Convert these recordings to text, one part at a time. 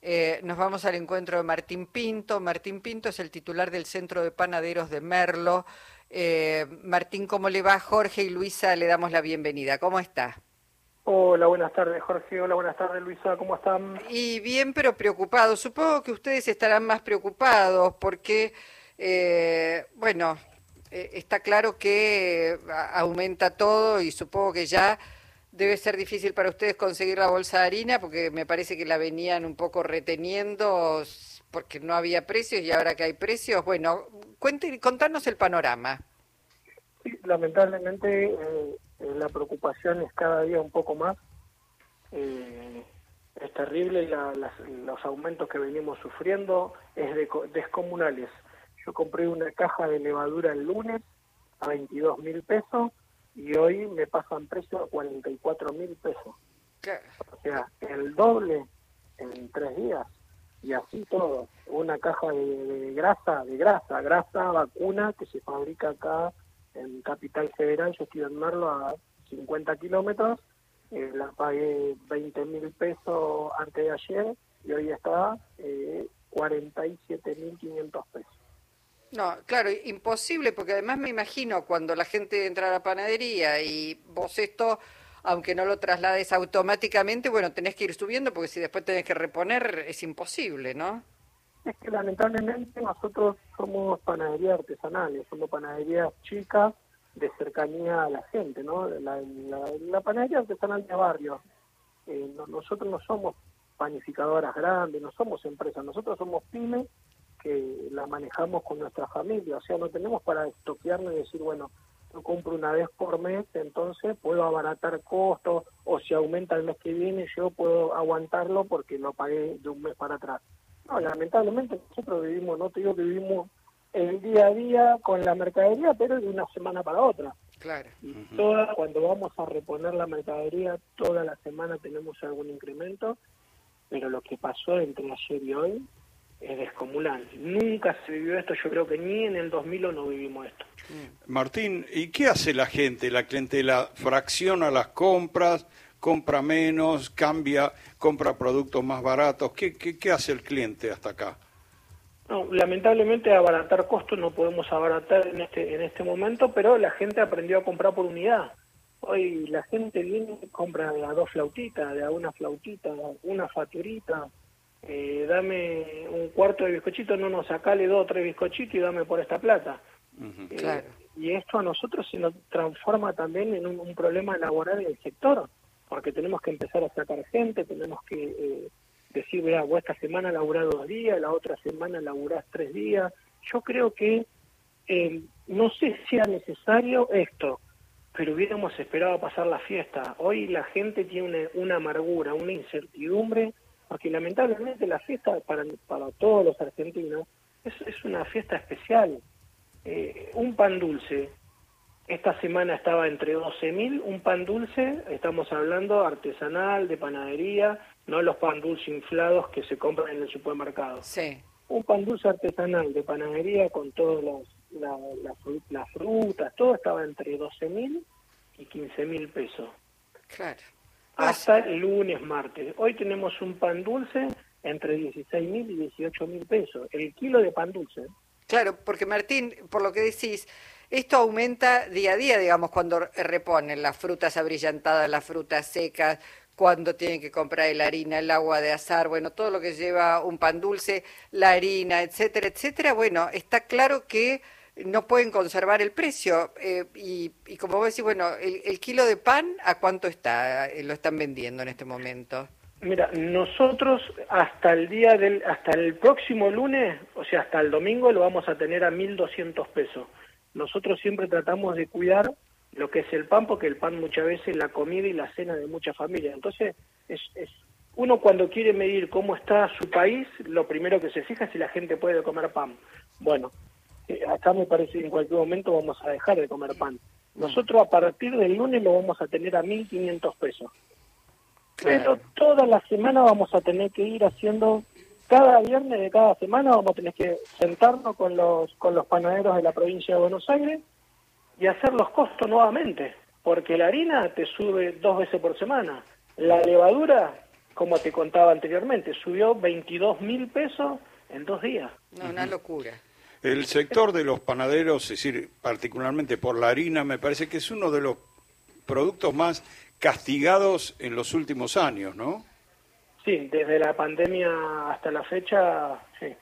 Eh, nos vamos al encuentro de Martín Pinto. Martín Pinto es el titular del Centro de Panaderos de Merlo. Eh, Martín, ¿cómo le va? Jorge y Luisa le damos la bienvenida. ¿Cómo está? Hola, buenas tardes Jorge. Hola, buenas tardes Luisa. ¿Cómo están? Y bien, pero preocupado. Supongo que ustedes estarán más preocupados porque, eh, bueno, está claro que aumenta todo y supongo que ya debe ser difícil para ustedes conseguir la bolsa de harina porque me parece que la venían un poco reteniendo porque no había precios y ahora que hay precios, bueno, cuente, contanos el panorama. Sí, lamentablemente eh, eh, la preocupación es cada día un poco más. Eh, es terrible los aumentos que venimos sufriendo, es de, descomunales. Yo compré una caja de levadura el lunes a 22 mil pesos y hoy me pasan precio a 44 mil pesos. O sea, el doble en tres días y así todo. Una caja de, grasa, de grasa, grasa vacuna que se fabrica acá en Capital Federal, yo estoy en Merlo a 50 kilómetros, eh, la pagué 20 mil pesos antes de ayer y hoy está eh, 47 mil 500 pesos. No, claro, imposible, porque además me imagino cuando la gente entra a la panadería y vos esto, aunque no lo traslades automáticamente, bueno, tenés que ir subiendo porque si después tenés que reponer es imposible, ¿no? Es que lamentablemente nosotros somos panadería artesanales, somos panaderías chicas de cercanía a la gente, ¿no? La, panadería artesanal de barrio. Eh, nosotros no somos panificadoras grandes, no somos empresas, nosotros somos pymes que la manejamos con nuestra familia, o sea, no tenemos para estoquearnos y decir, bueno, yo compro una vez por mes, entonces puedo abaratar costos, o si aumenta el mes que viene, yo puedo aguantarlo porque lo pagué de un mes para atrás. No, lamentablemente nosotros vivimos, no te digo que vivimos el día a día con la mercadería, pero de una semana para otra. Claro. Y toda, cuando vamos a reponer la mercadería, toda la semana tenemos algún incremento, pero lo que pasó entre ayer y hoy es descomunal. Nunca se vivió esto, yo creo que ni en el 2000 no vivimos esto. Martín, ¿y qué hace la gente, la clientela? ¿Fracciona las compras, compra menos, cambia, compra productos más baratos? ¿Qué, qué, hace el cliente hasta acá? No, lamentablemente abaratar costos no podemos abaratar en este, en este momento, pero la gente aprendió a comprar por unidad. Hoy la gente viene y compra de a dos flautitas, de a una flautita, una facturita, eh, dame un cuarto de bizcochito, no, no, sacale dos o tres bizcochitos y dame por esta plata. Eh, y esto a nosotros se nos transforma también en un, problema laboral en el sector, porque tenemos que empezar a sacar gente, tenemos que eh, decir, vea, vos esta semana laburás dos días, la otra semana laburás tres días. Yo creo que no sé si sea necesario esto, pero hubiéramos esperado pasar la fiesta. Hoy la gente tiene una amargura, una incertidumbre porque lamentablemente la fiesta para, para todos los argentinos es, es una fiesta especial. Eh, un pan dulce, esta semana estaba entre 12.000, un pan dulce, estamos hablando artesanal, de panadería, no los pan dulces inflados que se compran en el supermercado. Sí. Un pan dulce artesanal de panadería con todas las, las frutas, todo estaba entre 12.000 y 15.000 pesos. Claro hasta el lunes, martes. Hoy tenemos un pan dulce entre 16 mil y 18 mil pesos, el kilo de pan dulce. Claro, porque Martín, por lo que decís, esto aumenta día a día, digamos, cuando reponen las frutas abrillantadas, las frutas secas, cuando tienen que comprar la harina, el agua de azar, bueno, todo lo que lleva un pan dulce, la harina, etcétera, etcétera. Bueno, está claro que no pueden conservar el precio. Eh, y, como vos decís, bueno, el, kilo de pan, ¿a cuánto está? Eh, lo están vendiendo en este momento. Mira, nosotros hasta el día del, hasta el próximo lunes, o sea, hasta el domingo, lo vamos a tener a 1.200 pesos. Nosotros siempre tratamos de cuidar lo que es el pan, porque el pan muchas veces es la comida y la cena de muchas familias. Entonces, es, es uno cuando quiere medir cómo está su país, lo primero que se fija es si la gente puede comer pan. Bueno, eh, acá me parece que en cualquier momento vamos a dejar de comer pan. Nosotros a partir del lunes lo vamos a tener a 1.500 pesos. Pero toda la semana vamos a tener que ir haciendo, cada viernes de cada semana vamos a tener que sentarnos con los, con los panaderos de la provincia de Buenos Aires y hacer los costos nuevamente, porque la harina te sube dos veces por semana, la levadura como te contaba anteriormente, subió 22 mil pesos en dos días. No, una locura. El sector de los panaderos, es decir, particularmente por la harina, me parece que es uno de los productos más castigados en los últimos años, ¿no? Sí, desde la pandemia hasta la fecha, sí.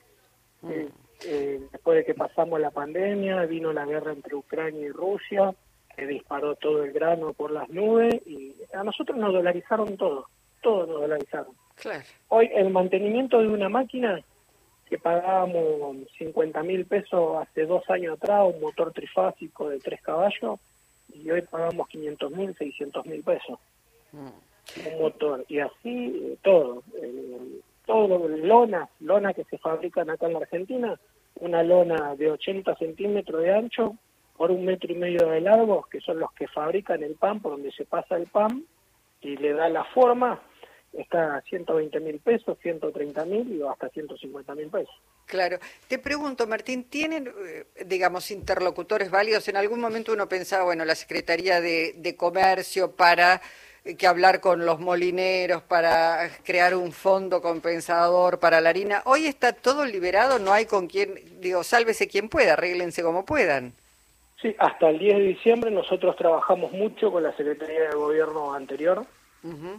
Mm. Eh, eh, después de que pasamos la pandemia, vino la guerra entre Ucrania y Rusia, que disparó todo el grano por las nubes y a nosotros nos dolarizaron todo, todo nos dolarizaron. Claro. Hoy el mantenimiento de una máquina que pagábamos 50 mil pesos hace dos años atrás, un motor trifásico de tres caballos, y hoy pagamos 500 mil, 600 mil pesos. Mm. Un motor. Y así eh, todo. Eh, todo, lona, lona que se fabrican acá en la Argentina, una lona de 80 centímetros de ancho por un metro y medio de largo, que son los que fabrican el pan, por donde se pasa el pan y le da la forma, está a 120 mil pesos, 130 mil y hasta 150 mil pesos. Claro. Te pregunto, Martín, ¿tienen, eh, digamos, interlocutores válidos? En algún momento uno pensaba, bueno, la Secretaría de, de Comercio para eh, que hablar con los molineros, para crear un fondo compensador para la harina. Hoy está todo liberado, no hay con quien, digo, sálvese quien pueda, arréglense como puedan. Sí, hasta el 10 de diciembre nosotros trabajamos mucho con la Secretaría de Gobierno anterior,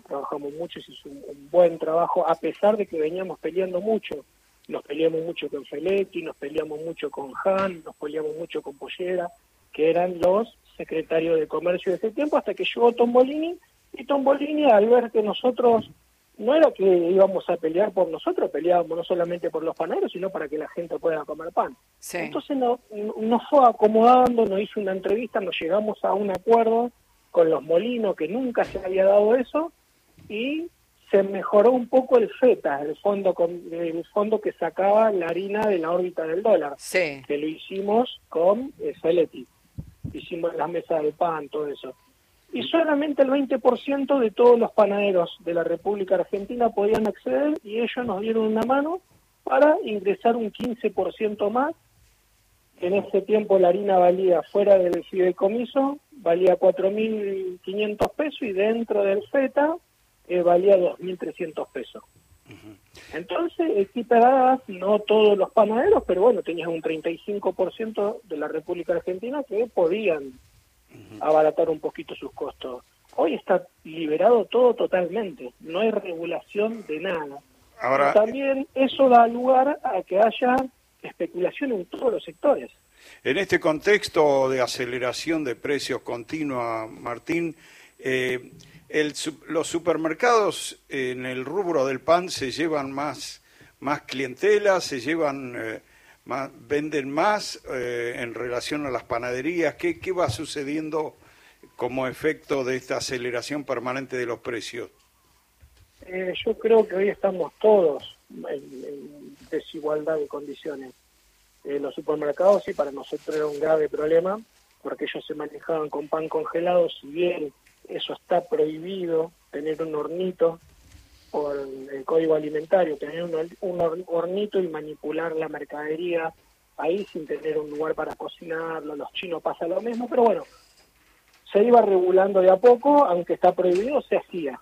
Trabajamos mucho, se hizo un, un buen trabajo, a pesar de que veníamos peleando mucho. Nos peleamos mucho con Feletti, nos peleamos mucho con Han, nos peleamos mucho con Pollera, que eran los secretarios de comercio de ese tiempo, hasta que llegó Tombolini, y Tombolini al ver que nosotros, no era que íbamos a pelear por nosotros, peleábamos no solamente por los panaderos, sino para que la gente pueda comer pan. Sí. Entonces no- nos fue acomodando, nos hizo una entrevista, nos llegamos a un acuerdo con los molinos, que nunca se había dado eso, y se mejoró un poco el FETA, el fondo, con- el fondo que sacaba la harina de la órbita del dólar, Sí. que lo hicimos con eh, Feletti. Hicimos las mesas del pan, todo eso. Y solamente el 20% de todos los panaderos de la República Argentina podían acceder y ellos nos dieron una mano para ingresar un 15% más. En ese tiempo la harina valía fuera del fideicomiso, valía 4.500 pesos y dentro del FETA eh, valía 2.300 pesos. Entonces, equiparadas, no todos los panaderos, pero bueno, tenías un 35% de la República Argentina que podían abaratar un poquito sus costos. Hoy está liberado todo totalmente, no hay regulación de nada. Ahora, También eso da lugar a que haya especulación en todos los sectores. En este contexto de aceleración de precios continua, Martín, eh, el los supermercados en el rubro del pan se llevan más, más clientela, se llevan, eh, más- venden más eh, en relación a las panaderías. ¿Qué, ¿Qué va sucediendo como efecto de esta aceleración permanente de los precios? Eh, yo creo que hoy estamos todos en desigualdad de condiciones. Eh, los supermercados sí para nosotros era un grave problema porque ellos se manejaban con pan congelado, si bien eso está prohibido, tener un hornito por el código alimentario, tener un, un hor- hornito y manipular la mercadería ahí sin tener un lugar para cocinarlo, los chinos pasa lo mismo, pero bueno, se iba regulando de a poco, aunque está prohibido, se hacía.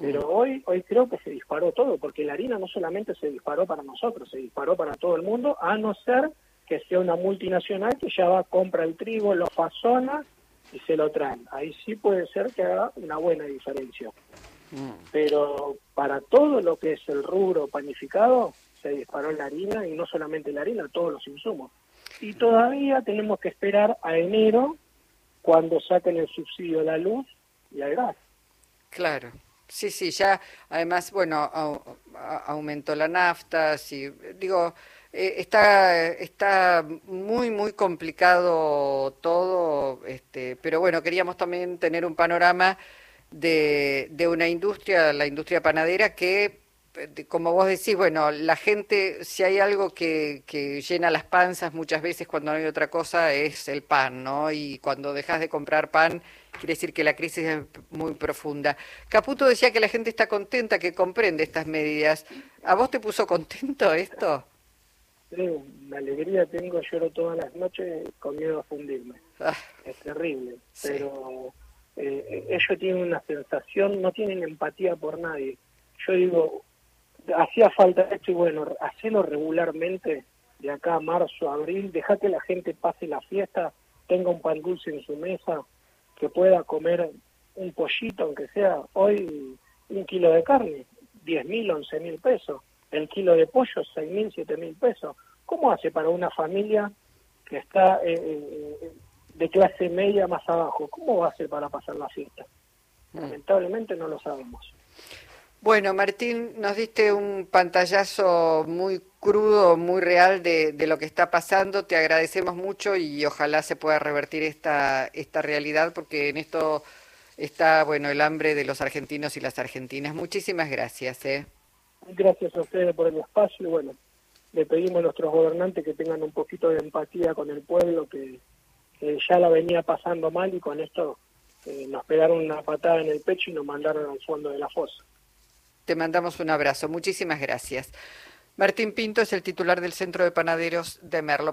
Pero hoy, hoy creo que se disparó todo, porque la harina no solamente se disparó para nosotros, se disparó para todo el mundo, a no ser que sea una multinacional que ya va, compra el trigo, lo fasona y se lo traen. Ahí sí puede ser que haga una buena diferencia. Pero para todo lo que es el rubro panificado, se disparó la harina y no solamente la harina, todos los insumos. Y todavía tenemos que esperar a enero cuando saquen el subsidio a la luz y al gas. Claro. Sí, sí, ya además, bueno, aumentó la nafta, sí, digo, eh, está, está muy, muy complicado todo, este, pero bueno, queríamos también tener un panorama de, de una industria, la industria panadera, que, como vos decís, bueno, la gente, si hay algo que, que llena las panzas muchas veces cuando no hay otra cosa, es el pan, ¿no? Y cuando dejas de comprar pan, quiere decir que la crisis es muy profunda. Caputo decía que la gente está contenta, que comprende estas medidas. ¿A vos te puso contento esto? Sí, una alegría tengo, lloro todas las noches con miedo a fundirme. Ah, Es terrible, Sí. pero eh, ellos tienen una sensación, no tienen empatía por nadie. yo digo, hacía falta esto y bueno, hacerlo regularmente de acá a marzo, abril, deja que la gente pase la fiesta, tenga un pan dulce en su mesa, que pueda comer un pollito, aunque sea hoy un kilo de carne, 10 mil, 11 mil pesos, el kilo de pollo, 6 mil, 7 mil pesos. ¿Cómo hace para una familia que está eh, eh, de clase media más abajo? ¿Cómo va a hacer para pasar la fiesta? Mm. Lamentablemente no lo sabemos. Bueno, Martín, nos diste un pantallazo muy crudo, muy real de, lo que está pasando. Te agradecemos mucho y ojalá se pueda revertir esta, esta realidad porque en esto está bueno el hambre de los argentinos y las argentinas. Muchísimas gracias. ¿eh? Gracias a ustedes por el espacio y bueno, le pedimos a nuestros gobernantes que tengan un poquito de empatía con el pueblo que, ya la venía pasando mal y con esto eh, nos pegaron una patada en el pecho y nos mandaron al fondo de la fosa. Te mandamos un abrazo. Muchísimas gracias. Martín Pinto es el titular del Centro de Panaderos de Merlo.